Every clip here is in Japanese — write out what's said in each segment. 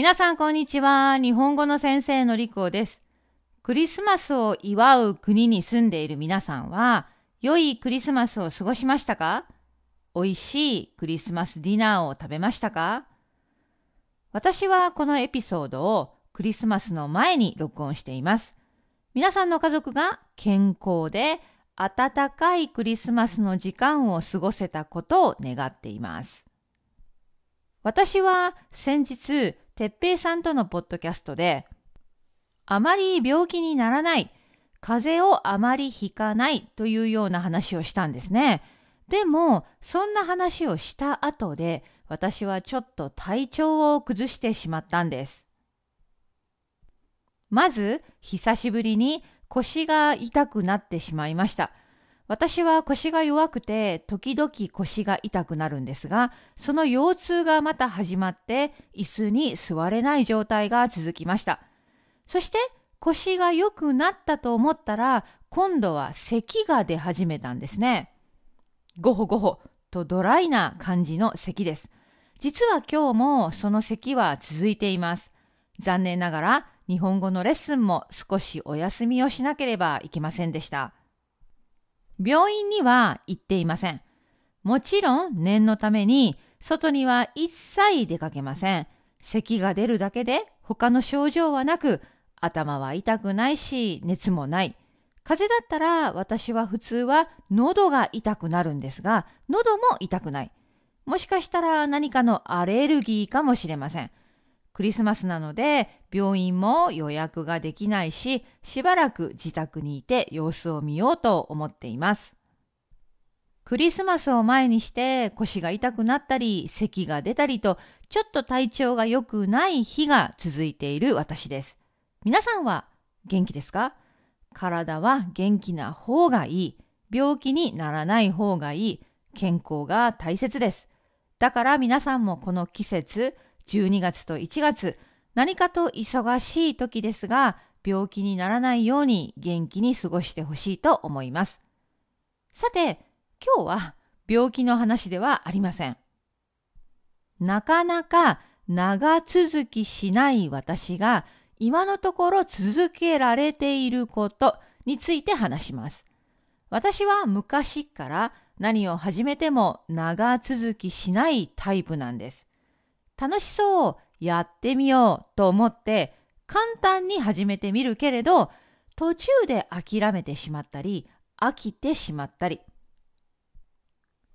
皆さんこんにちは。日本語の先生のりこです。クリスマスを祝う国に住んでいる皆さんは、良いクリスマスを過ごしましたか？美味しいクリスマスディナーを食べましたか？私はこのエピソードをクリスマスの前に録音しています。皆さんの家族が健康で温かいクリスマスの時間を過ごせたことを願っています。私は先日、哲平さんとのポッドキャストで、あまり病気にならない、風邪をあまりひかないというような話をしたんですね。でも、そんな話をした後で、私はちょっと体調を崩してしまったんです。まず、久しぶりに腰が痛くなってしまいました。私は腰が弱くて時々腰が痛くなるんですが、その腰痛がまた始まって椅子に座れない状態が続きました。そして腰が良くなったと思ったら、今度は咳が出始めたんですね。ごほごほとドライな感じの咳です。実は今日もその咳は続いています。残念ながら日本語のレッスンも少しお休みをしなければいけませんでした。病院には行っていません。もちろん念のために外には一切出かけません。咳が出るだけで他の症状はなく頭は痛くないし熱もない。風邪だったら私は普通は喉が痛くなるんですが喉も痛くない。もしかしたら何かのアレルギーかもしれません。クリスマスなので病院も予約ができないし、しばらく自宅にいて様子を見ようと思っています。クリスマスを前にして腰が痛くなったり、咳が出たりと、ちょっと体調が良くない日が続いている私です。皆さんは元気ですか？体は元気な方がいい。病気にならない方がいい。健康が大切です。だから皆さんもこの季節、12月と1月、何かと忙しい時ですが、病気にならないように元気に過ごしてほしいと思います。さて、今日は病気の話ではありません。なかなか長続きしない私が今のところ続けられていることについて話します。私は昔から何を始めても長続きしないタイプなんです。楽しそう、やってみようと思って簡単に始めてみるけれど、途中で諦めてしまったり、飽きてしまったり。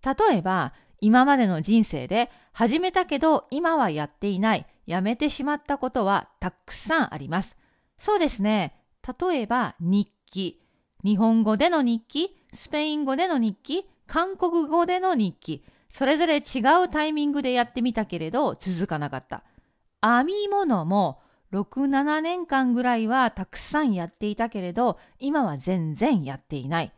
例えば、今までの人生で始めたけど今はやっていない、やめてしまったことはたくさんあります。そうですね。例えば日記。日本語での日記、スペイン語での日記、韓国語での日記。それぞれ違うタイミングでやってみたけれど続かなかった。編み物も6、7年間ぐらいはたくさんやっていたけれど今は全然やっていない。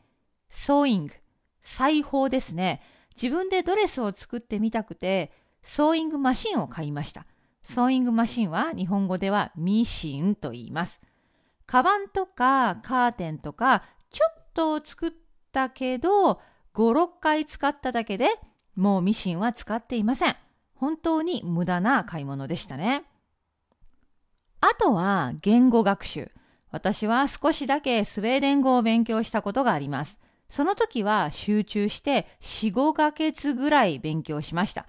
ソーイング、裁縫ですね。自分でドレスを作ってみたくてソーイングマシンを買いました。ソーイングマシンは日本語ではミシンと言います。カバンとかカーテンとかちょっと作ったけど5、6回使っただけでもうミシンは使っていません。本当に無駄な買い物でしたね。あとは言語学習。私は少しだけスウェーデン語を勉強したことがあります。その時は集中して4、5ヶ月ぐらい勉強しました。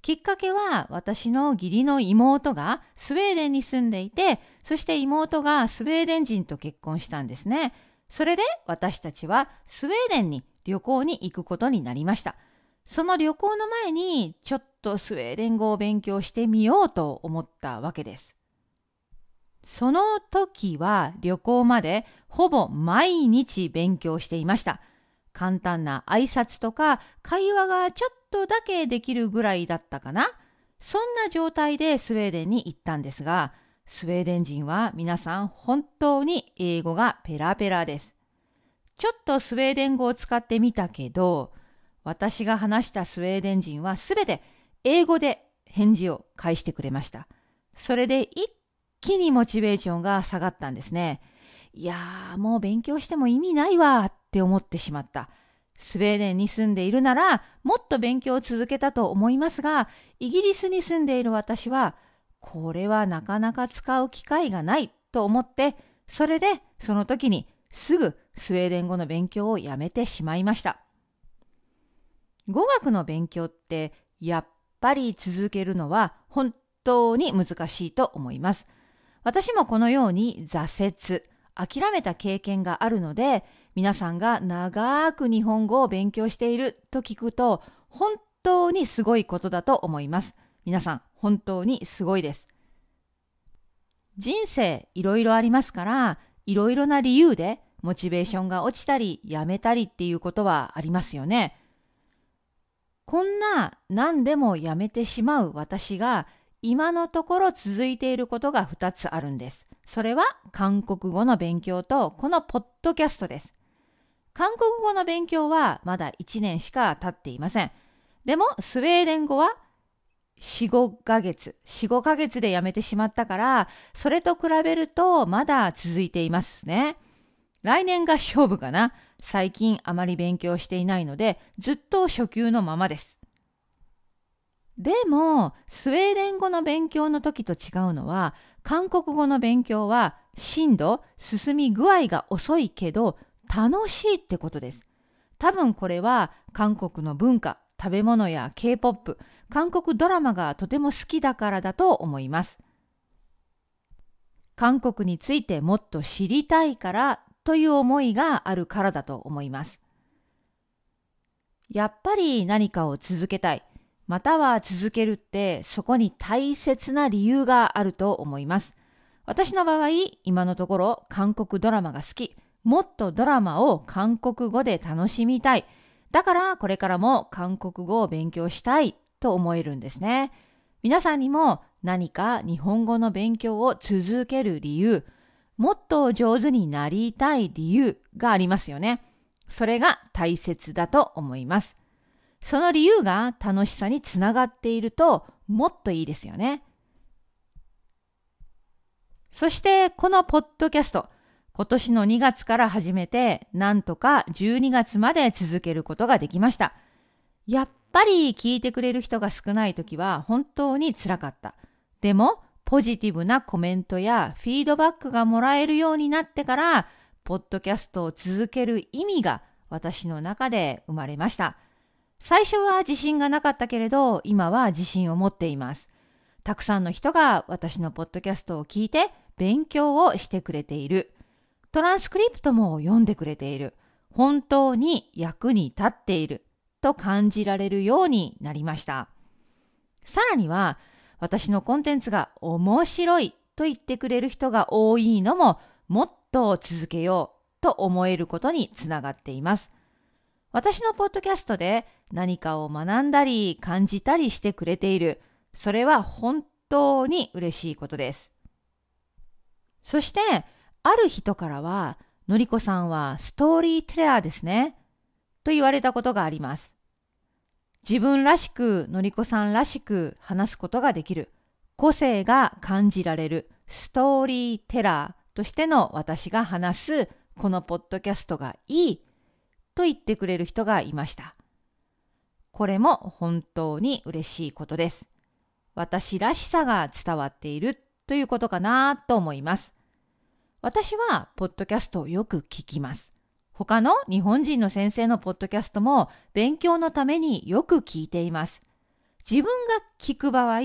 きっかけは私の義理の妹がスウェーデンに住んでいて、そして妹がスウェーデン人と結婚したんですね。それで私たちはスウェーデンに旅行に行くことになりました。その旅行の前にちょっとスウェーデン語を勉強してみようと思ったわけです。その時は旅行までほぼ毎日勉強していました。簡単な挨拶とか会話がちょっとだけできるぐらいだったかな。そんな状態でスウェーデンに行ったんですが、スウェーデン人は皆さん本当に英語がペラペラです。ちょっとスウェーデン語を使ってみたけど、私が話したスウェーデン人はすべて英語で返事を返してくれました。それで一気にモチベーションが下がったんですね。いやー、もう勉強しても意味ないわって思ってしまった。スウェーデンに住んでいるなら、もっと勉強を続けたと思いますが、イギリスに住んでいる私は、これはなかなか使う機会がないと思って、それでその時にすぐスウェーデン語の勉強をやめてしまいました。語学の勉強ってやっぱり続けるのは本当に難しいと思います。私もこのように挫折、諦めた経験があるので、皆さんが長く日本語を勉強していると聞くと、本当にすごいことだと思います。皆さん、本当にすごいです。人生いろいろありますから、いろいろな理由でモチベーションが落ちたり、やめたりっていうことはありますよね。こんな何でもやめてしまう私が今のところ続いていることが2つあるんです。それは韓国語の勉強とこのポッドキャストです。韓国語の勉強はまだ1年しか経っていません。でもスウェーデン語は4、5ヶ月、4、5ヶ月でやめてしまったから、それと比べるとまだ続いていますね。来年が勝負かな。最近あまり勉強していないので、ずっと初級のままです。でも、スウェーデン語の勉強の時と違うのは、韓国語の勉強は、進度、進み具合が遅いけど、楽しいってことです。多分これは、韓国の文化、食べ物や K-POP、韓国ドラマがとても好きだからだと思います。韓国についてもっと知りたいからという思いがあるからだと思います。やっぱり何かを続けたい、または続けるってそこに大切な理由があると思います。私の場合、今のところ韓国ドラマが好き、もっとドラマを韓国語で楽しみたい。だからこれからも韓国語を勉強したいと思えるんですね。皆さんにも何か日本語の勉強を続ける理由、もっと上手になりたい理由がありますよね。それが大切だと思います。その理由が楽しさにつながっているともっといいですよね。そしてこのポッドキャスト、今年の2月から始めて、なんとか12月まで続けることができました。やっぱり聞いてくれる人が少ない時は本当につらかった。でも、ポジティブなコメントやフィードバックがもらえるようになってから、ポッドキャストを続ける意味が私の中で生まれました。最初は自信がなかったけれど、今は自信を持っています。たくさんの人が私のポッドキャストを聞いて勉強をしてくれている。トランスクリプトも読んでくれている。本当に役に立っている。と感じられるようになりました。さらには、私のコンテンツが面白いと言ってくれる人が多いのももっと続けようと思えることにつながっています。私のポッドキャストで何かを学んだり感じたりしてくれている。それは本当に嬉しいことです。そして、ある人からは、のりこさんはストーリーテレアですね。と言われたことがあります。自分らしく、のりこさんらしく話すことができる。個性が感じられるストーリーテラーとしての私が話すこのポッドキャストがいいと言ってくれる人がいました。これも本当に嬉しいことです。私らしさが伝わっているということかなと思います。私はポッドキャストをよく聞きます。他の日本人の先生のポッドキャストも勉強のためによく聞いています。自分が聞く場合、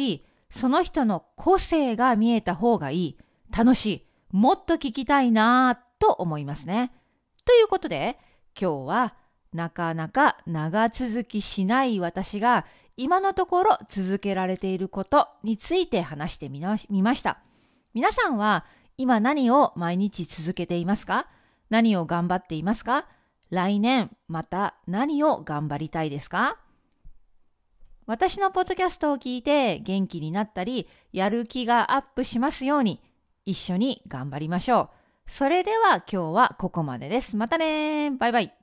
その人の個性が見えた方がいい、楽しい、もっと聞きたいなぁと思いますね。ということで、今日はなかなか長続きしない私が今のところ続けられていることについて話してみました。皆さんは今何を毎日続けていますか？何を頑張っていますか？来年また何を頑張りたいですか？私のポッドキャストを聞いて元気になったり、やる気がアップしますように、一緒に頑張りましょう。それでは今日はここまでです。またねバイバイ。